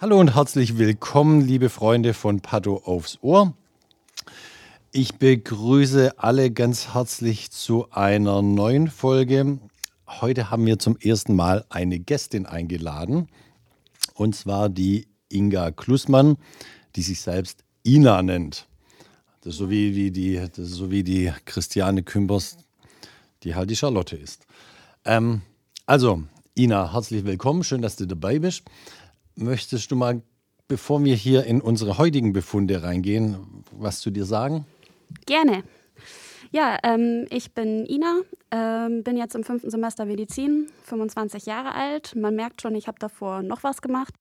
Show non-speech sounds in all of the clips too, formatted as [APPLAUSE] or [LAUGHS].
Hallo und herzlich willkommen, liebe Freunde von Patho aufs Ohr. Ich begrüße alle ganz herzlich zu einer neuen Folge. Heute haben wir zum ersten Mal eine Gästin eingeladen, und zwar die Inga Klussmann, die sich selbst Ina nennt. Das ist so wie, wie, die, das so wie die Christiane Kümpers, die halt die Charlotte ist. Ähm, also, Ina, herzlich willkommen. Schön, dass du dabei bist. Möchtest du mal, bevor wir hier in unsere heutigen Befunde reingehen, was zu dir sagen? Gerne. Ja, ähm, ich bin Ina, ähm, bin jetzt im fünften Semester Medizin, 25 Jahre alt. Man merkt schon, ich habe davor noch was gemacht.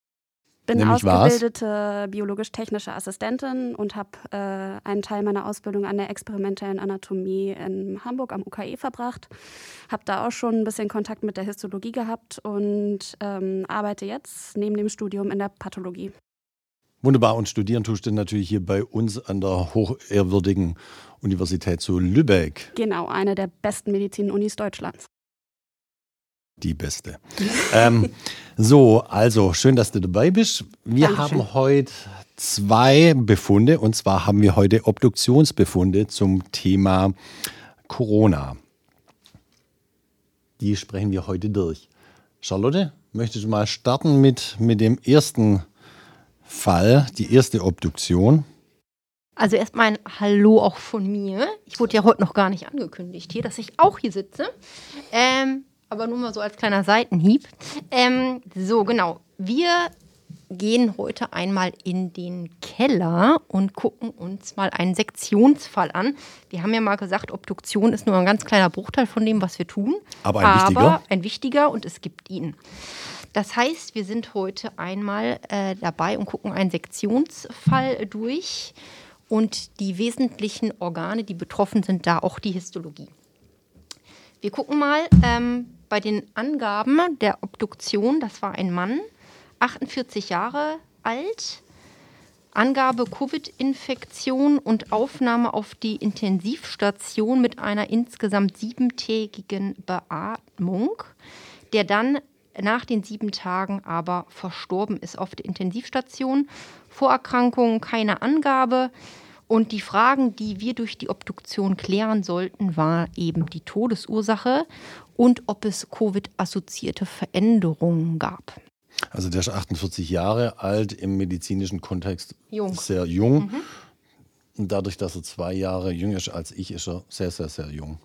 Bin Nämlich ausgebildete biologisch-technische Assistentin und habe äh, einen Teil meiner Ausbildung an der experimentellen Anatomie in Hamburg am UKE verbracht. Habe da auch schon ein bisschen Kontakt mit der Histologie gehabt und ähm, arbeite jetzt neben dem Studium in der Pathologie. Wunderbar. Und studieren tust du natürlich hier bei uns an der hochehrwürdigen Universität zu Lübeck. Genau, eine der besten Medizin-Unis Deutschlands. Die beste. ähm, so, also schön, dass du dabei bist. Wir Dankeschön. haben heute zwei Befunde und zwar haben wir heute Obduktionsbefunde zum Thema Corona. Die sprechen wir heute durch. Charlotte, möchtest du mal starten mit, mit dem ersten Fall, die erste Obduktion? Also erstmal ein Hallo auch von mir. Ich wurde ja heute noch gar nicht angekündigt hier, dass ich auch hier sitze. Ähm, aber nur mal so als kleiner Seitenhieb. Ähm, so, genau. Wir gehen heute einmal in den Keller und gucken uns mal einen Sektionsfall an. Wir haben ja mal gesagt, Obduktion ist nur ein ganz kleiner Bruchteil von dem, was wir tun. Aber ein wichtiger. Aber ein wichtiger und es gibt ihn. Das heißt, wir sind heute einmal äh, dabei und gucken einen Sektionsfall durch und die wesentlichen Organe, die betroffen sind, da auch die Histologie. Wir gucken mal ähm, bei den Angaben der Obduktion. Das war ein Mann, 48 Jahre alt. Angabe Covid-Infektion und Aufnahme auf die Intensivstation mit einer insgesamt siebentägigen Beatmung, der dann nach den sieben Tagen aber verstorben ist auf der Intensivstation. Vorerkrankungen keine Angabe. Und die Fragen, die wir durch die Obduktion klären sollten, war eben die Todesursache und ob es Covid-assoziierte Veränderungen gab. Also der ist 48 Jahre alt, im medizinischen Kontext Jung. sehr jung. Und dadurch, dass er zwei Jahre jünger ist als ich, ist er sehr, sehr, sehr jung.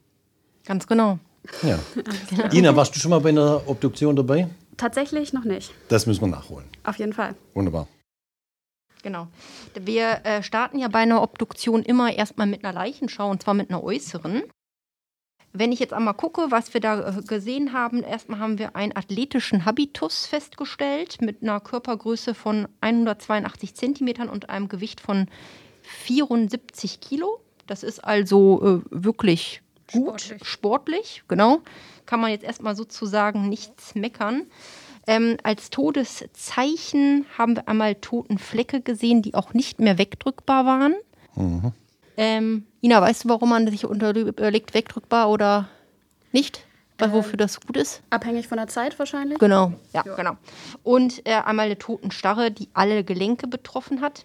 Ganz genau. Ja. [LAUGHS] Ina, warst du schon mal bei einer Obduktion dabei? Tatsächlich noch nicht. Das müssen wir nachholen. Auf jeden Fall. Wunderbar. Genau. Wir äh, starten ja bei einer Obduktion immer erstmal mit einer Leichenschau und zwar mit einer äußeren. Wenn ich jetzt einmal gucke, was wir da äh, gesehen haben, erstmal haben wir einen athletischen Habitus festgestellt mit einer Körpergröße von 182 Zentimetern und einem Gewicht von 74 Kilo. Das ist also äh, wirklich gut, Sportlich. sportlich, genau. Kann man jetzt erstmal sozusagen nichts meckern. Ähm, als Todeszeichen haben wir einmal Totenflecke gesehen, die auch nicht mehr wegdrückbar waren. Ähm, Ina, weißt du, warum man sich überlegt, wegdrückbar oder nicht? Weil wofür das gut ist? Abhängig von der Zeit wahrscheinlich. Genau, ja, genau. Und äh, einmal eine Totenstarre, die alle Gelenke betroffen hat.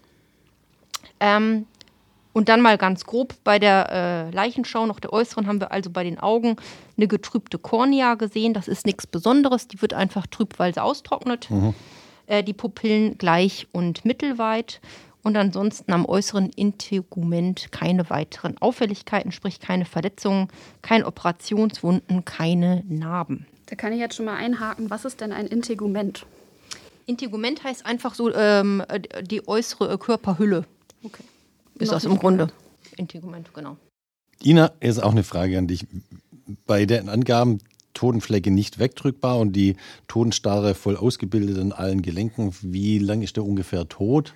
Ähm, und dann mal ganz grob bei der äh, Leichenschau noch der äußeren haben wir also bei den Augen eine getrübte Kornea gesehen. Das ist nichts Besonderes. Die wird einfach trüb, weil sie austrocknet. Äh, die Pupillen gleich und mittelweit. Und ansonsten am äußeren Integument keine weiteren Auffälligkeiten, sprich keine Verletzungen, keine Operationswunden, keine Narben. Da kann ich jetzt schon mal einhaken. Was ist denn ein Integument? Integument heißt einfach so ähm, die äußere Körperhülle. Okay. Ist Noch das im Grunde. Integument, genau. Ina, jetzt auch eine Frage an dich. Bei den Angaben Totenflecke nicht wegdrückbar und die Totenstarre voll ausgebildet in allen Gelenken. Wie lange ist der ungefähr tot?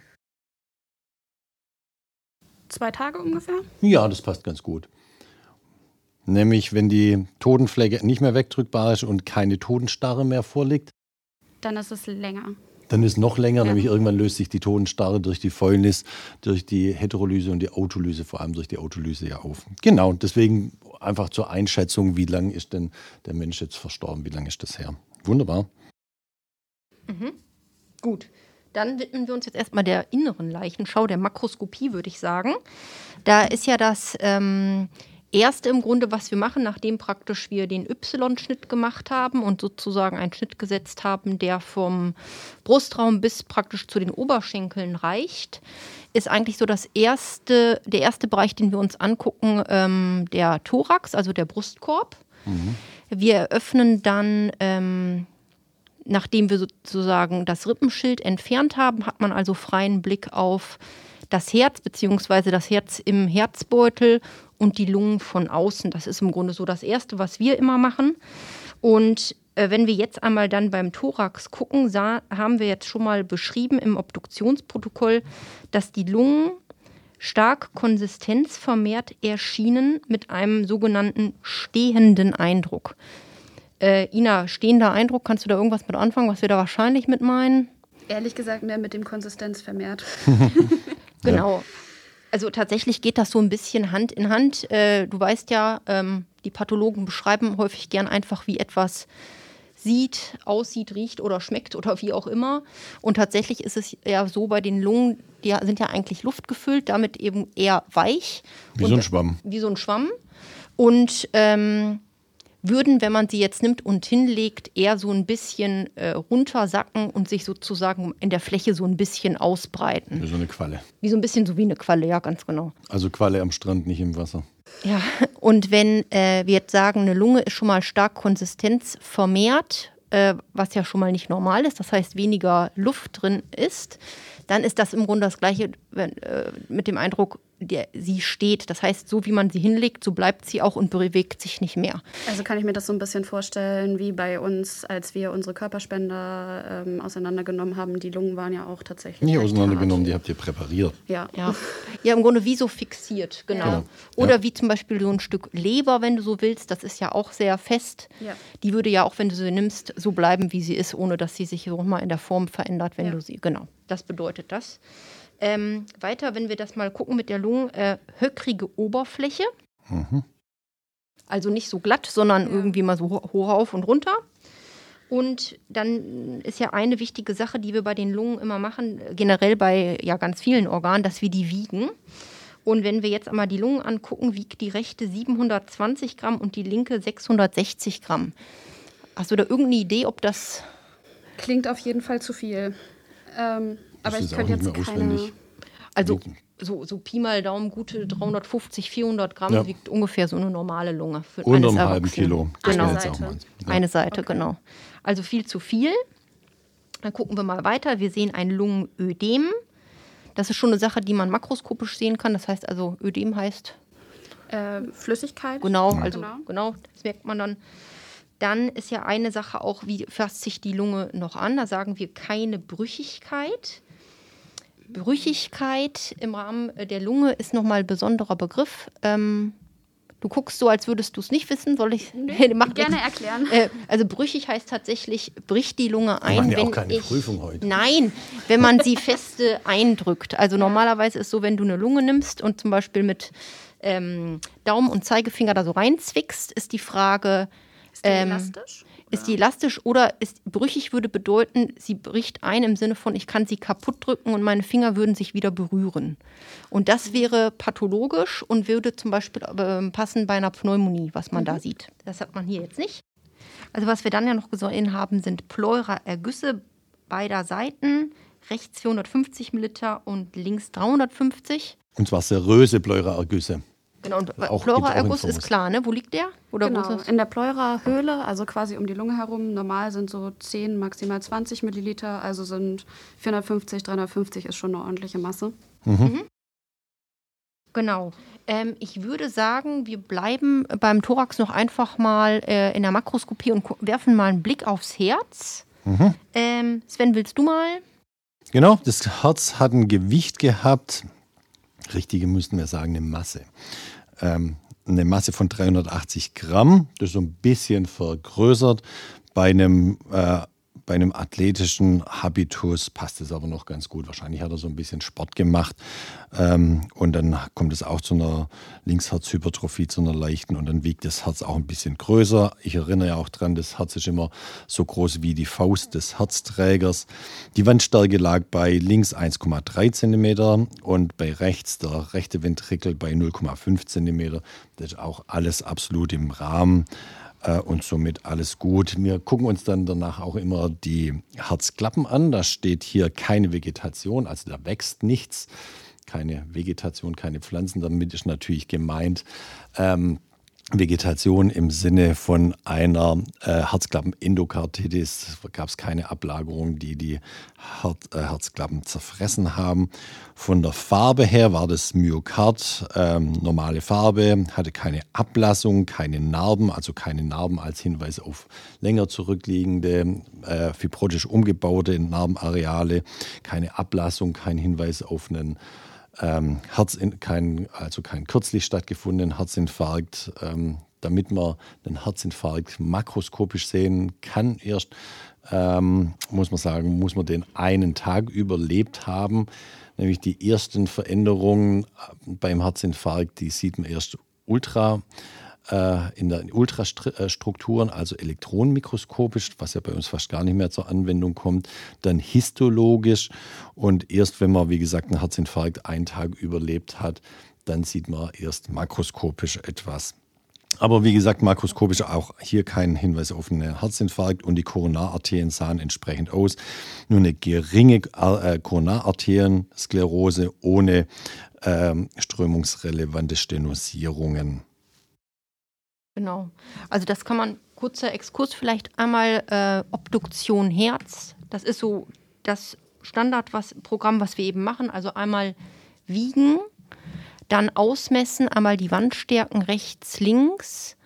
Zwei Tage ungefähr? Ja, das passt ganz gut. Nämlich, wenn die Totenflecke nicht mehr wegdrückbar ist und keine Totenstarre mehr vorliegt. Dann ist es länger. Dann ist es noch länger, ja. nämlich irgendwann löst sich die Totenstarre durch die Fäulnis, durch die Heterolyse und die Autolyse, vor allem durch die Autolyse ja auf. Genau, deswegen einfach zur Einschätzung, wie lange ist denn der Mensch jetzt verstorben, wie lange ist das her. Wunderbar. Mhm. Gut. Dann widmen wir uns jetzt erstmal der inneren Leichenschau, der Makroskopie, würde ich sagen. Da ist ja das ähm, erste im Grunde, was wir machen, nachdem praktisch wir den Y-Schnitt gemacht haben und sozusagen einen Schnitt gesetzt haben, der vom Brustraum bis praktisch zu den Oberschenkeln reicht, ist eigentlich so das erste, der erste Bereich, den wir uns angucken, ähm, der Thorax, also der Brustkorb. Mhm. Wir eröffnen dann ähm, nachdem wir sozusagen das Rippenschild entfernt haben, hat man also freien Blick auf das Herz beziehungsweise das Herz im Herzbeutel und die Lungen von außen. Das ist im Grunde so das Erste, was wir immer machen. Und äh, wenn wir jetzt einmal dann beim Thorax gucken, sah, haben wir jetzt schon mal beschrieben im Obduktionsprotokoll, dass die Lungen stark konsistenzvermehrt erschienen mit einem sogenannten stehenden Eindruck. Äh, Ina, stehender Eindruck, kannst du da irgendwas mit anfangen, was wir da wahrscheinlich mit meinen? Ehrlich gesagt mehr mit dem Konsistenz vermehrt. [LAUGHS] genau. Also tatsächlich geht das so ein bisschen Hand in Hand. Äh, du weißt ja, ähm, die Pathologen beschreiben häufig gern einfach, wie etwas sieht, aussieht, riecht oder schmeckt oder wie auch immer. Und tatsächlich ist es ja so bei den Lungen, die sind ja eigentlich luftgefüllt, damit eben eher weich. Wie so ein Schwamm. Wie so ein Schwamm. Und ähm, würden, wenn man sie jetzt nimmt und hinlegt, eher so ein bisschen äh, runtersacken und sich sozusagen in der Fläche so ein bisschen ausbreiten. Wie so eine Qualle. Wie so ein bisschen so wie eine Qualle, ja, ganz genau. Also Qualle am Strand, nicht im Wasser. Ja, und wenn äh, wir jetzt sagen, eine Lunge ist schon mal stark konsistenzvermehrt, äh, was ja schon mal nicht normal ist, das heißt weniger Luft drin ist, dann ist das im Grunde das Gleiche wenn, äh, mit dem Eindruck, der, sie steht. Das heißt, so wie man sie hinlegt, so bleibt sie auch und bewegt sich nicht mehr. Also kann ich mir das so ein bisschen vorstellen, wie bei uns, als wir unsere Körperspender ähm, auseinandergenommen haben. Die Lungen waren ja auch tatsächlich. Nicht auseinandergenommen, die habt ihr präpariert. Ja. ja. Ja, im Grunde wie so fixiert, genau. genau. Oder ja. wie zum Beispiel so ein Stück Leber, wenn du so willst. Das ist ja auch sehr fest. Ja. Die würde ja auch, wenn du sie nimmst, so bleiben, wie sie ist, ohne dass sie sich so mal in der Form verändert, wenn ja. du sie. Genau. Das bedeutet das. Ähm, weiter, wenn wir das mal gucken mit der Lunge, äh, höckrige Oberfläche. Mhm. Also nicht so glatt, sondern ja. irgendwie mal so hoch auf und runter. Und dann ist ja eine wichtige Sache, die wir bei den Lungen immer machen, generell bei ja ganz vielen Organen, dass wir die wiegen. Und wenn wir jetzt einmal die Lungen angucken, wiegt die rechte 720 Gramm und die linke 660 Gramm. Hast du da irgendeine Idee, ob das. Klingt auf jeden Fall zu viel. Ähm, aber ich könnte jetzt keine... Also so, so Pi mal Daumen, gute 350, 400 Gramm ja. wiegt ungefähr so eine normale Lunge. Für Unter einem halben Kilo. Genau. Eine Seite, ja. eine Seite okay. genau. Also viel zu viel. Dann gucken wir mal weiter. Wir sehen ein Lungenödem. Das ist schon eine Sache, die man makroskopisch sehen kann. Das heißt also, Ödem heißt... Äh, Flüssigkeit. Genau, also genau. genau, das merkt man dann. Dann ist ja eine Sache auch, wie fasst sich die Lunge noch an? Da sagen wir keine Brüchigkeit. Brüchigkeit im Rahmen äh, der Lunge ist nochmal ein besonderer Begriff. Ähm, du guckst so, als würdest du es nicht wissen. Soll ich nee, [LAUGHS] Mach gerne erklären? Äh, also brüchig heißt tatsächlich, bricht die Lunge ein. Wir machen ja auch keine ich, Prüfung heute. Nein, wenn man sie feste [LAUGHS] eindrückt. Also normalerweise ist es so, wenn du eine Lunge nimmst und zum Beispiel mit ähm, Daumen und Zeigefinger da so reinzwickst, ist die Frage. Ist die ähm, elastisch? Ist die elastisch oder ist brüchig würde bedeuten, sie bricht ein im Sinne von, ich kann sie kaputt drücken und meine Finger würden sich wieder berühren. Und das wäre pathologisch und würde zum Beispiel äh, passen bei einer Pneumonie, was man mhm. da sieht. Das hat man hier jetzt nicht. Also was wir dann ja noch gesehen haben, sind Pleura-Ergüsse beider Seiten, rechts 450 Milliliter und links 350. Und zwar seröse Pleura-Ergüsse. Genau, und Pleura-Erguss ist klar, ne? Wo liegt der? Oder genau, in der Pleura-Höhle, also quasi um die Lunge herum. Normal sind so 10, maximal 20 Milliliter, also sind 450, 350 ist schon eine ordentliche Masse. Mhm. mhm. Genau. Ähm, ich würde sagen, wir bleiben beim Thorax noch einfach mal äh, in der Makroskopie und werfen mal einen Blick aufs Herz. Mhm. Ähm, Sven, willst du mal? Genau, das Herz hat ein Gewicht gehabt, richtige müssten wir sagen, eine Masse. Ähm, eine Masse von 380 Gramm, das ist so ein bisschen vergrößert. Bei einem äh, bei einem athletischen Habitus passt es aber noch ganz gut. Wahrscheinlich hat er so ein bisschen Sport gemacht. Ähm, und dann kommt es auch zu einer Linksherzhypertrophie, zu einer leichten. Und dann wiegt das Herz auch ein bisschen größer. Ich erinnere ja auch dran, das Herz ist immer so groß wie die Faust des Herzträgers. Die Wandstärke lag bei links 1,3 cm und bei rechts der rechte Ventrikel bei 0,5 cm. Das ist auch alles absolut im Rahmen und somit alles gut. Wir gucken uns dann danach auch immer die Herzklappen an. Da steht hier keine Vegetation, also da wächst nichts. Keine Vegetation, keine Pflanzen. Damit ist natürlich gemeint, ähm, Vegetation im Sinne von einer äh, Herzklappenendokarditis. Gab es keine Ablagerung, die die Her äh, Herzklappen zerfressen haben. Von der Farbe her war das Myokard ähm, normale Farbe, hatte keine Ablassung, keine Narben, also keine Narben als Hinweis auf länger zurückliegende, äh, fibrotisch umgebaute Narbenareale, keine Ablassung, kein Hinweis auf einen ähm, Herzin kein, also kein kürzlich stattgefundenen Herzinfarkt. Ähm, damit man einen Herzinfarkt makroskopisch sehen kann, erst ähm, muss man sagen, muss man den einen Tag überlebt haben. Nämlich die ersten Veränderungen beim Herzinfarkt, die sieht man erst ultra äh, in den Ultrastrukturen, also elektronenmikroskopisch, was ja bei uns fast gar nicht mehr zur Anwendung kommt, dann histologisch und erst wenn man, wie gesagt, einen Herzinfarkt einen Tag überlebt hat, dann sieht man erst makroskopisch etwas. Aber wie gesagt, makroskopisch auch hier kein Hinweis auf einen Herzinfarkt und die Koronararterien sahen entsprechend aus. Nur eine geringe äh, Koronararterien-Sklerose ohne ähm, strömungsrelevante Stenosierungen. Genau. Also das kann man, kurzer Exkurs vielleicht einmal, äh, Obduktion Herz. Das ist so das Standardprogramm, was wir eben machen. Also einmal wiegen, dann ausmessen, einmal die Wandstärken rechts, links.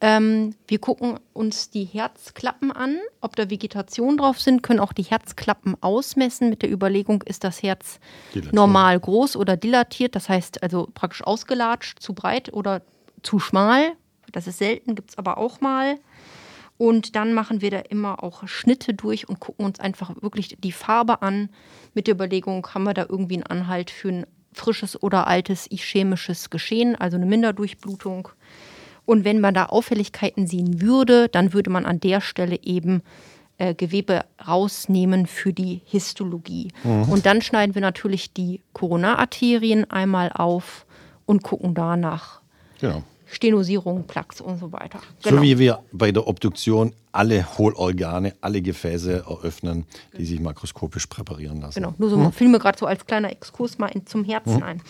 Ähm, wir gucken uns die Herzklappen an, ob da Vegetation drauf sind, können auch die Herzklappen ausmessen mit der Überlegung, ist das Herz dilatiert. normal groß oder dilatiert, das heißt also praktisch ausgelatscht, zu breit oder zu schmal, das ist selten, gibt es aber auch mal. Und dann machen wir da immer auch Schnitte durch und gucken uns einfach wirklich die Farbe an mit der Überlegung, haben wir da irgendwie einen Anhalt für ein frisches oder altes ischämisches Geschehen, also eine Minderdurchblutung. Und wenn man da Auffälligkeiten sehen würde, dann würde man an der Stelle eben äh, Gewebe rausnehmen für die Histologie. Mhm. Und dann schneiden wir natürlich die Koronararterien einmal auf und gucken danach. Genau. Stenosierung, Plaques und so weiter. Genau. So wie wir bei der Obduktion alle Hohlorgane, alle Gefäße eröffnen, die sich makroskopisch präparieren lassen. Genau, nur so hm? fiel mir gerade so als kleiner Exkurs mal in, zum Herzen hm? ein.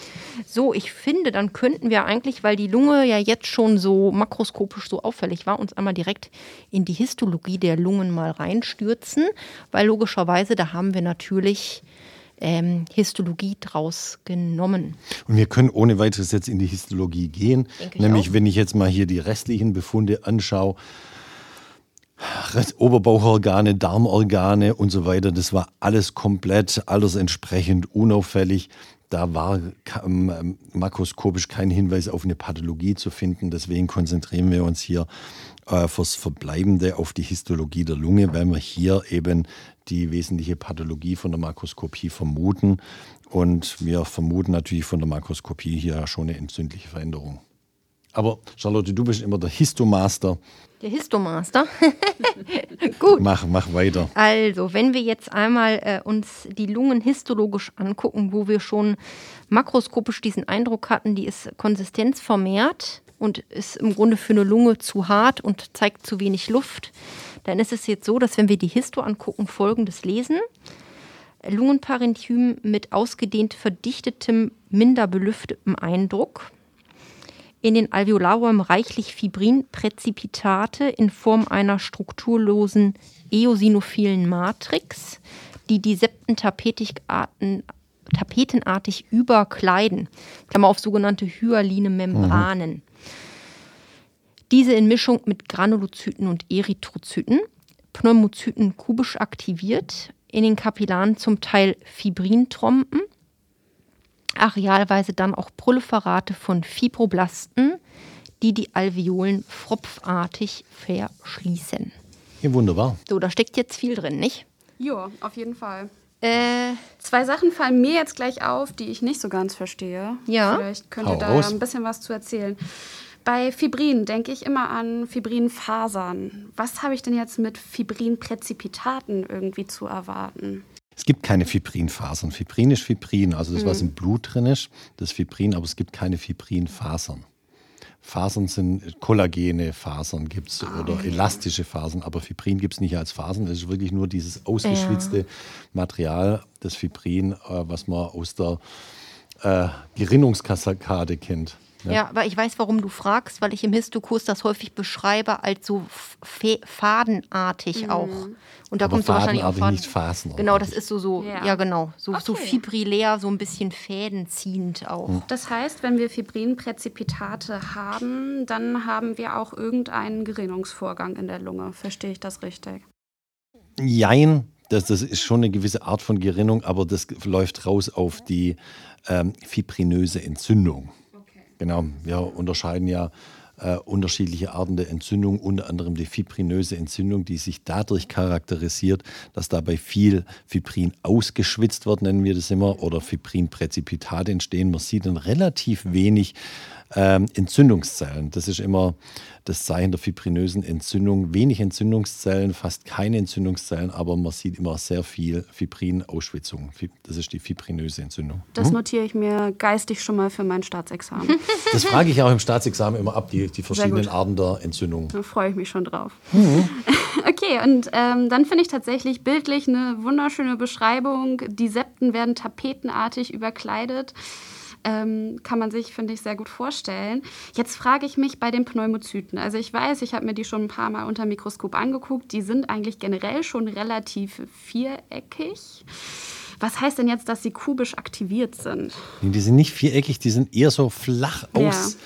So, ich finde, dann könnten wir eigentlich, weil die Lunge ja jetzt schon so makroskopisch so auffällig war, uns einmal direkt in die Histologie der Lungen mal reinstürzen, weil logischerweise da haben wir natürlich ähm, Histologie draus genommen. Und wir können ohne weiteres jetzt in die Histologie gehen. Nämlich, wenn ich jetzt mal hier die restlichen Befunde anschaue, Oberbauchorgane, Darmorgane und so weiter, das war alles komplett altersentsprechend unauffällig. Da war ähm, makroskopisch kein Hinweis auf eine Pathologie zu finden. Deswegen konzentrieren wir uns hier äh, fürs Verbleibende auf die Histologie der Lunge, weil wir hier eben die wesentliche Pathologie von der Makroskopie vermuten. Und wir vermuten natürlich von der Makroskopie hier schon eine entzündliche Veränderung. Aber Charlotte, du bist immer der Histomaster. Der Histomaster. [LAUGHS] Gut. Mach, mach weiter. Also, wenn wir jetzt einmal äh, uns die Lungen histologisch angucken, wo wir schon makroskopisch diesen Eindruck hatten, die ist konsistenzvermehrt und ist im Grunde für eine Lunge zu hart und zeigt zu wenig Luft, dann ist es jetzt so, dass wenn wir die Histo angucken, folgendes lesen. Lungenparenchym mit ausgedehnt verdichtetem, minder belüftetem Eindruck. In den Alveolarräumen reichlich Fibrinpräzipitate in Form einer strukturlosen eosinophilen Matrix, die die Septentapetikatmen tapetenartig überkleiden. Klammer auf sogenannte hyaline Membranen. Mhm. Diese in Mischung mit Granulozyten und Erythrozyten, Pneumozyten kubisch aktiviert, in den Kapillaren zum Teil Fibrintrompen, arealweise dann auch Proliferate von Fibroblasten, die die Alveolen fropfartig verschließen. Ja, wunderbar. So, da steckt jetzt viel drin, nicht? Ja, auf jeden Fall. Äh, Zwei Sachen fallen mir jetzt gleich auf, die ich nicht so ganz verstehe. Ja. Vielleicht könnt ihr da ja ein bisschen was zu erzählen. Bei Fibrin denke ich immer an Fibrinfasern. Was habe ich denn jetzt mit Fibrinpräzipitaten irgendwie zu erwarten? Es gibt keine Fibrinfasern. Fibrin ist Fibrin, also das, was mhm. im Blut drin ist, das ist Fibrin, aber es gibt keine Fibrinfasern. Fasern sind kollagene Fasern gibt es ah, oder elastische Fasern, aber Fibrin gibt es nicht als Fasern. Es ist wirklich nur dieses ausgeschwitzte ja. Material, das Fibrin, äh, was man aus der äh, Gerinnungskaskade kennt. Ja. ja, aber ich weiß, warum du fragst, weil ich im Histokurs das häufig beschreibe als so fadenartig mhm. auch. Und da aber kommt so wahrscheinlich auch Faden. nicht Phasen. Genau, das ist so, so ja. ja genau, so, okay. so fibrilär, so ein bisschen fädenziehend auch. Mhm. Das heißt, wenn wir Fibrinpräzipitate haben, dann haben wir auch irgendeinen Gerinnungsvorgang in der Lunge. Verstehe ich das richtig? Jein, das, das ist schon eine gewisse Art von Gerinnung, aber das läuft raus auf die ähm, fibrinöse Entzündung. Genau, wir unterscheiden ja äh, unterschiedliche Arten der Entzündung, unter anderem die fibrinöse Entzündung, die sich dadurch charakterisiert, dass dabei viel Fibrin ausgeschwitzt wird, nennen wir das immer, oder Fibrinpräzipitate entstehen. Man sieht dann relativ wenig ähm, Entzündungszellen. Das ist immer das Zeichen der fibrinösen Entzündung. Wenig Entzündungszellen, fast keine Entzündungszellen, aber man sieht immer sehr viel Fibrinausschwitzung. Das ist die fibrinöse Entzündung. Das hm? notiere ich mir geistig schon mal für mein Staatsexamen. [LAUGHS] Das frage ich auch im Staatsexamen immer ab, die, die verschiedenen Arten der Entzündung. Da freue ich mich schon drauf. Mhm. [LAUGHS] Okay, und ähm, dann finde ich tatsächlich bildlich eine wunderschöne Beschreibung. Die Septen werden tapetenartig überkleidet. Ähm, kann man sich, finde ich, sehr gut vorstellen. Jetzt frage ich mich bei den Pneumozyten. Also ich weiß, ich habe mir die schon ein paar Mal unter Mikroskop angeguckt. Die sind eigentlich generell schon relativ viereckig. Was heißt denn jetzt, dass sie kubisch aktiviert sind? Die sind nicht viereckig, die sind eher so flach aus.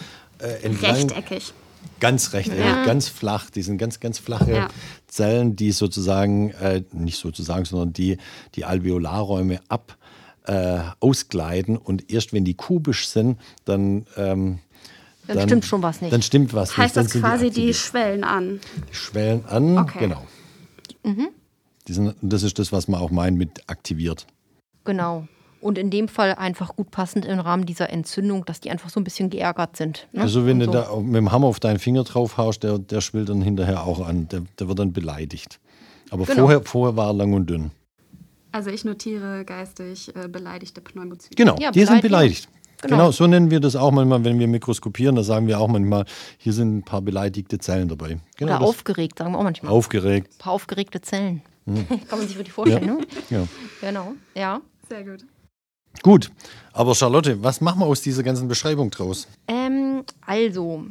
Ja. Äh, Rechteckig. Ganz rechteckig, ja. ganz flach. Die sind ganz, ganz flache ja. Zellen, die sozusagen, äh, nicht sozusagen, sondern die die Alveolarräume ab äh, ausgleiten und erst wenn die kubisch sind, dann ähm, dann, dann, stimmt schon was nicht. Dann stimmt was heißt nicht. Heißt das quasi, die, die, schwellen an? Die schwellen an, okay. genau. Mhm. Sind, das ist das, was man auch meint mit aktiviert. Genau. Und in dem Fall einfach gut passend im Rahmen dieser Entzündung, dass die einfach so ein bisschen geärgert sind. Ne? Also wenn Und du so. da mit dem Hammer auf deinen Finger drauf haust, der, der schwillt dann hinterher auch an. Der, der wird dann beleidigt. Aber genau. vorher, vorher war er lang und dünn. Also ich notiere geistig äh, beleidigte Pneumozyten. Genau, ja, die sind beleidigt. Genau. genau. so nennen wir das auch manchmal, wenn wir mikroskopieren. Da sagen wir auch manchmal, hier sind ein paar beleidigte Zellen dabei. Genau Oder aufgeregt, sagen wir auch manchmal. Aufgeregt. Ein paar aufgeregte Zellen. Hm. [LAUGHS] Kann man sich wirklich vorstellen, ja. ne? Ja. Genau, ja. Sehr gut. Gut, aber Charlotte, was machen wir aus dieser ganzen Beschreibung draus? Ähm, also,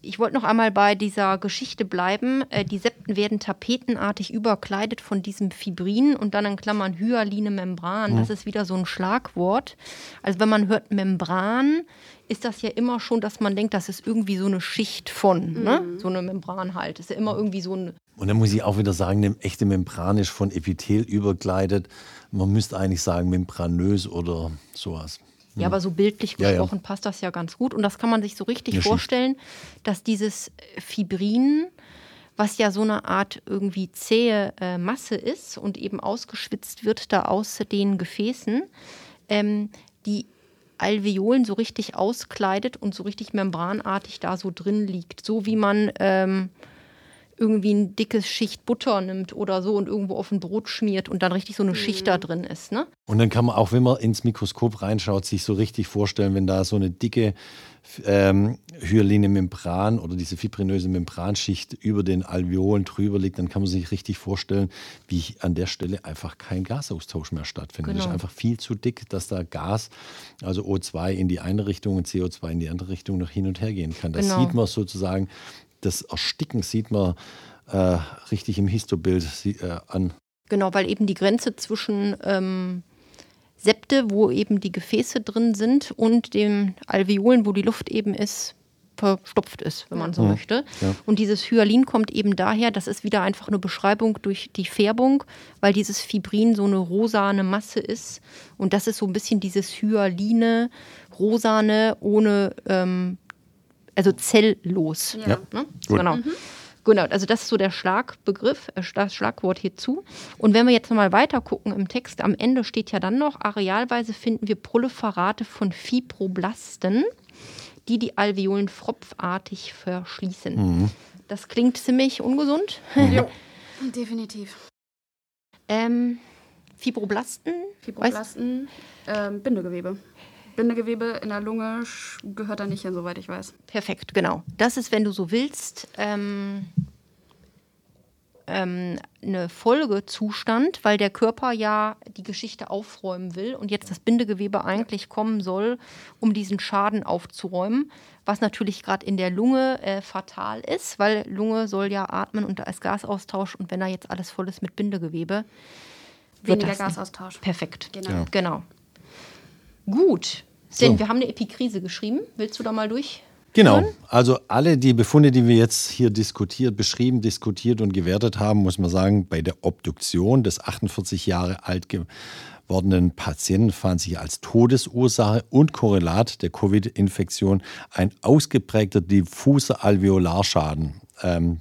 ich wollte noch einmal bei dieser Geschichte bleiben. Äh, die Septen werden tapetenartig überkleidet von diesem Fibrin und dann in Klammern hyaline Membran. Das mhm. ist wieder so ein Schlagwort. Also wenn man hört Membran, ist das ja immer schon, dass man denkt, das ist irgendwie so eine Schicht von, ne? mhm. ne? so eine Membran halt. Das ist ja immer irgendwie so ein. Und dann muss ich auch wieder sagen, eine echte Membran ist von Epithel überkleidet. Man müsste eigentlich sagen membranös oder sowas. Ja, aber so bildlich gesprochen ja, ja. passt das ja ganz gut. Und das kann man sich so richtig ja, vorstellen, dass dieses Fibrin, was ja so eine Art irgendwie zähe äh, Masse ist und eben ausgeschwitzt wird da aus den Gefäßen, ähm, die Alveolen so richtig auskleidet und so richtig membranartig da so drin liegt. So wie man ähm, irgendwie ein dickes Schicht Butter nimmt oder so und irgendwo auf ein Brot schmiert und dann richtig so eine mhm. Schicht da drin ist. Ne? Und dann kann man auch, wenn man ins Mikroskop reinschaut, sich so richtig vorstellen, wenn da so eine dicke ähm, hyaline Membran oder diese fibrinöse Membranschicht über den Alveolen drüber liegt, dann kann man sich richtig vorstellen, wie an der Stelle einfach kein Gasaustausch mehr stattfindet. Genau. Das ist einfach viel zu dick, dass da Gas, also O2 in die eine Richtung und CO2 in die andere Richtung noch hin und her gehen kann. Das genau. sieht man sozusagen das Ersticken sieht man äh, richtig im Histobild äh, an. Genau, weil eben die Grenze zwischen ähm, Septe, wo eben die Gefäße drin sind und den Alveolen, wo die Luft eben ist, verstopft ist, wenn man so Mhm. möchte. Ja. Und dieses Hyalin kommt eben daher, das ist wieder einfach eine Beschreibung durch die Färbung, weil dieses Fibrin so eine rosane Masse ist. Und das ist so ein bisschen dieses Hyaline, rosane, ohne, ähm, also zelllos. Ja. Ja. Ne? Gut. Genau. Genau, also das ist so der Schlagbegriff, äh, das Schlagwort hierzu. Und wenn wir jetzt nochmal weiter gucken im Text, am Ende steht ja dann noch, arealweise finden wir Proliferate von Fibroblasten, die die Alveolen pfropfartig verschließen. Das klingt ziemlich ungesund. [LAUGHS] Definitiv. ähm, Fibroblasten, Fibroblasten, ähm, Bindegewebe. Bindegewebe in der Lunge gehört da nicht hin, soweit ich weiß. Perfekt, genau. Das ist, wenn du so willst, ähm, ähm, eine Folgezustand, weil der Körper ja die Geschichte aufräumen will und jetzt das Bindegewebe eigentlich kommen soll, um diesen Schaden aufzuräumen, was natürlich gerade in der Lunge äh, fatal ist, weil Lunge soll ja atmen und da ist Gasaustausch und wenn da jetzt alles voll ist mit Bindegewebe, wird Weniger. Gasaustausch. Perfekt. Genau. Ja. Genau. Gut. Denn So. wir haben eine Epikrise geschrieben. Willst du da mal durch? Genau. Also alle die Befunde, die wir jetzt hier diskutiert, beschrieben, diskutiert und gewertet haben, muss man sagen, bei der Obduktion des 48 Jahre alt gewordenen Patienten fand sich als Todesursache und Korrelat der Covid-Infektion ein ausgeprägter diffuser Alveolarschaden. Ähm,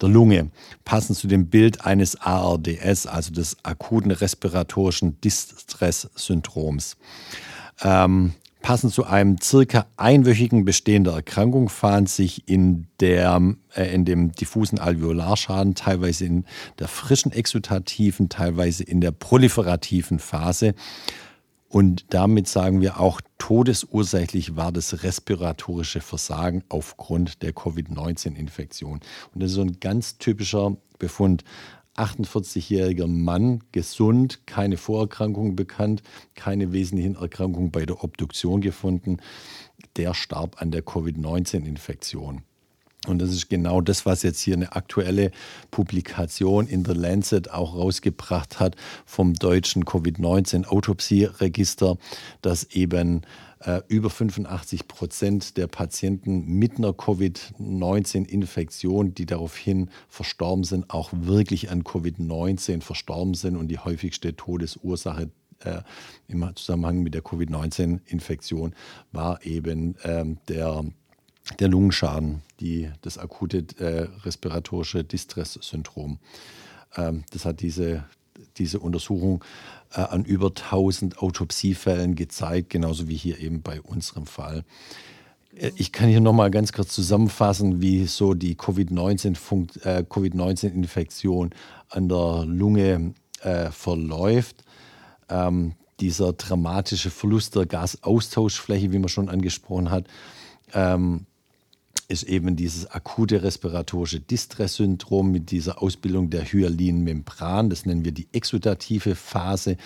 der Lunge, passend zu dem Bild eines ARDS, also des akuten respiratorischen Distress-Syndroms. Ähm, passend zu einem circa einwöchigen Bestehen der Erkrankung fand sich in, der, äh, in dem diffusen Alveolarschaden teilweise in der frischen exudativen, teilweise in der proliferativen Phase. Und damit sagen wir auch, todesursächlich war das respiratorische Versagen aufgrund der Covid-19-Infektion. Und das ist so ein ganz typischer Befund. 48-jähriger Mann, gesund, keine Vorerkrankungen bekannt, keine wesentlichen Erkrankungen bei der Obduktion gefunden. Der starb an der Covid-19-Infektion. Und das ist genau das, was jetzt hier eine aktuelle Publikation in der Lancet auch rausgebracht hat vom deutschen Covid-19-Autopsieregister, dass eben äh, über 85 Prozent der Patienten mit einer Covid-19-Infektion, die daraufhin verstorben sind, auch wirklich an Covid-19 verstorben sind und die häufigste Todesursache äh, im Zusammenhang mit der Covid-19-Infektion war eben ähm, der der Lungenschaden, die, das akute äh, respiratorische Distress-Syndrom. Ähm, das hat diese, diese Untersuchung äh, an über 1000 Autopsiefällen gezeigt, genauso wie hier eben bei unserem Fall. Äh, Ich kann hier nochmal ganz kurz zusammenfassen, wie so die Covid-19-Infektion äh, COVID an der Lunge äh, verläuft. Ähm, dieser dramatische Verlust der Gasaustauschfläche, wie man schon angesprochen hat, ähm, ist eben dieses akute respiratorische Distress-Syndrom mit dieser Ausbildung der Hyalinmembran. Das nennen wir die exudative Phase.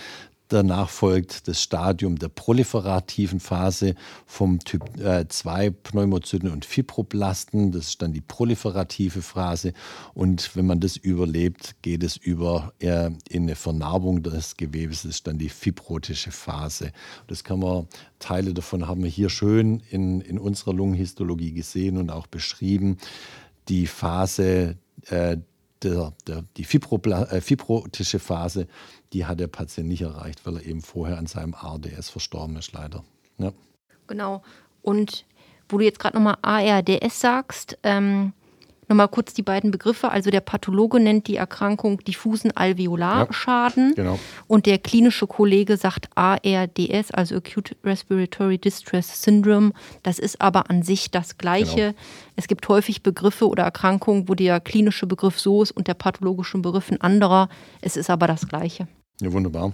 Danach folgt das Stadium der proliferativen Phase vom Typ 2 Pneumozyten und Fibroblasten. Das ist dann die proliferative Phase. Und wenn man das überlebt, geht es über äh, in eine Vernarbung des Gewebes. Das ist dann die fibrotische Phase. Das kann man, Teile davon haben wir hier schön in, in unserer Lungenhistologie gesehen und auch beschrieben. Die Phase äh, der, der, die Fibrobla äh, fibrotische Phase, die hat der Patient nicht erreicht, weil er eben vorher an seinem ARDS verstorben ist, leider. Ja. Genau. Und wo du jetzt gerade nochmal ARDS sagst, ähm, nochmal kurz die beiden Begriffe. Also der Pathologe nennt die Erkrankung diffusen Alveolarschaden genau. und der klinische Kollege sagt ARDS, also Acute Respiratory Distress Syndrome. Das ist aber an sich das Gleiche. Genau. Es gibt häufig Begriffe oder Erkrankungen, wo der klinische Begriff so ist und der pathologische Begriff ein anderer. Es ist aber das Gleiche. Ja, wunderbar.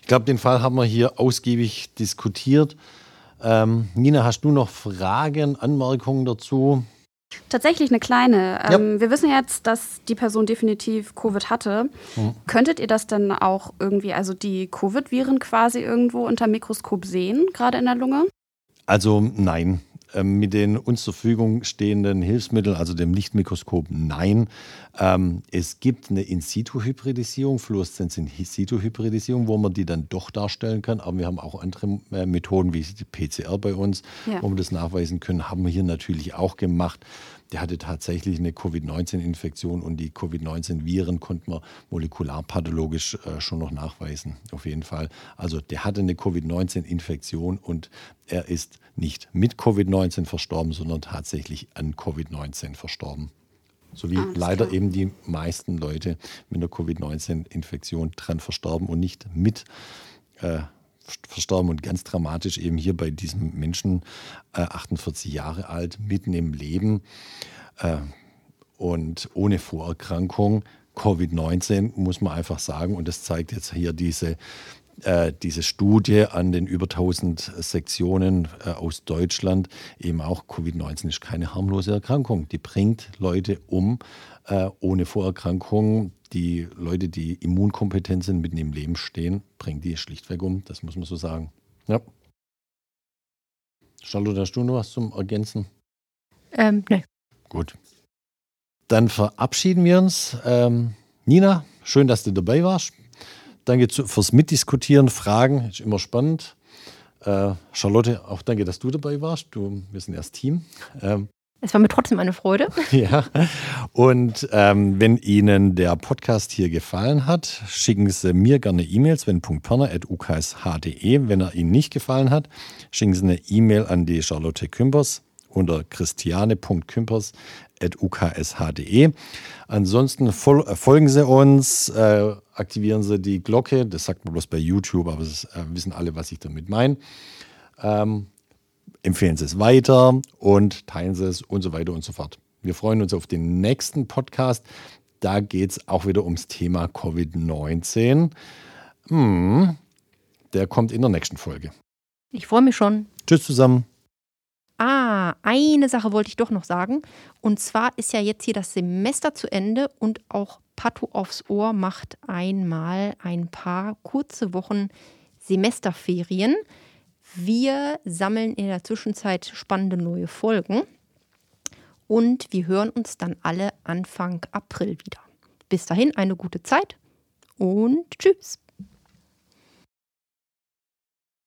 Ich glaube, den Fall haben wir hier ausgiebig diskutiert. Ähm, Nina, hast du noch Fragen, Anmerkungen dazu? Tatsächlich eine kleine. Ähm, Wir wissen jetzt, dass die Person definitiv Covid hatte. Könntet ihr das denn auch irgendwie, also die Covid-Viren quasi irgendwo unter Mikroskop sehen, gerade in der Lunge? Also nein. Ähm, mit den uns zur Verfügung stehenden Hilfsmitteln, also dem Lichtmikroskop, nein. Ähm, es gibt eine In-situ-Hybridisierung, Fluoreszenz In-situ-Hybridisierung, wo man die dann doch darstellen kann. Aber wir haben auch andere äh, Methoden, wie die PCR bei uns, ja. wo wir das nachweisen können. Haben wir hier natürlich auch gemacht der hatte tatsächlich eine Covid-19-Infektion und die Covid-19-Viren konnten wir molekularpathologisch äh, schon noch nachweisen, auf jeden Fall. Also der hatte eine Covid-19-Infektion und er ist nicht mit Covid-19 verstorben, sondern tatsächlich an Covid-19 verstorben. So wie Alles leider klar. eben die meisten Leute mit einer Covid-19-Infektion dran verstorben und nicht mit äh, verstorben und ganz dramatisch eben hier bei diesem Menschen, äh, 48 Jahre alt, mitten im Leben äh, und ohne Vorerkrankung. Covid-19 muss man einfach sagen, und das zeigt jetzt hier diese, äh, diese Studie an den über 1000 Sektionen äh, aus Deutschland, eben auch Covid-19 ist keine harmlose Erkrankung. Die bringt Leute um äh, ohne Vorerkrankung die Leute, die immunkompetent sind, mitten im Leben stehen, bringen die schlichtweg um. Das muss man so sagen. Ja. Charlotte, hast du noch was zum Ergänzen? Ähm, ne. Gut. Dann verabschieden wir uns. Ähm, Nina, schön, dass du dabei warst. Danke fürs Mitdiskutieren, Fragen, ist immer spannend. Äh, Charlotte, auch danke, dass du dabei warst. Du, wir sind erst Team. Ähm, es war mir trotzdem eine Freude. [LAUGHS] Ja. Und ähm, wenn Ihnen der Podcast hier gefallen hat, schicken Sie mir gerne E-Mails, wenn.perner.uksh.de. Wenn er Ihnen nicht gefallen hat, schicken Sie eine E-Mail an die Charlotte Kümpers unter christiane.kümpers.uksh.de. Ansonsten äh, folgen Sie uns, äh, aktivieren Sie die Glocke. Das sagt man bloß bei YouTube, aber das äh, wissen alle, was ich damit meine. Ähm, empfehlen Sie es weiter und teilen Sie es und so weiter und so fort. Wir freuen uns auf den nächsten Podcast. Da geht es auch wieder ums Thema Covid-19. Hm, der kommt in der nächsten Folge. Ich freue mich schon. Tschüss zusammen. Ah, eine Sache wollte ich doch noch sagen. Und zwar ist ja jetzt hier das Semester zu Ende und auch Pato aufs Ohr macht einmal ein paar kurze Wochen Semesterferien. Wir sammeln in der Zwischenzeit spannende neue Folgen und wir hören uns dann alle Anfang April wieder. Bis dahin eine gute Zeit und tschüss.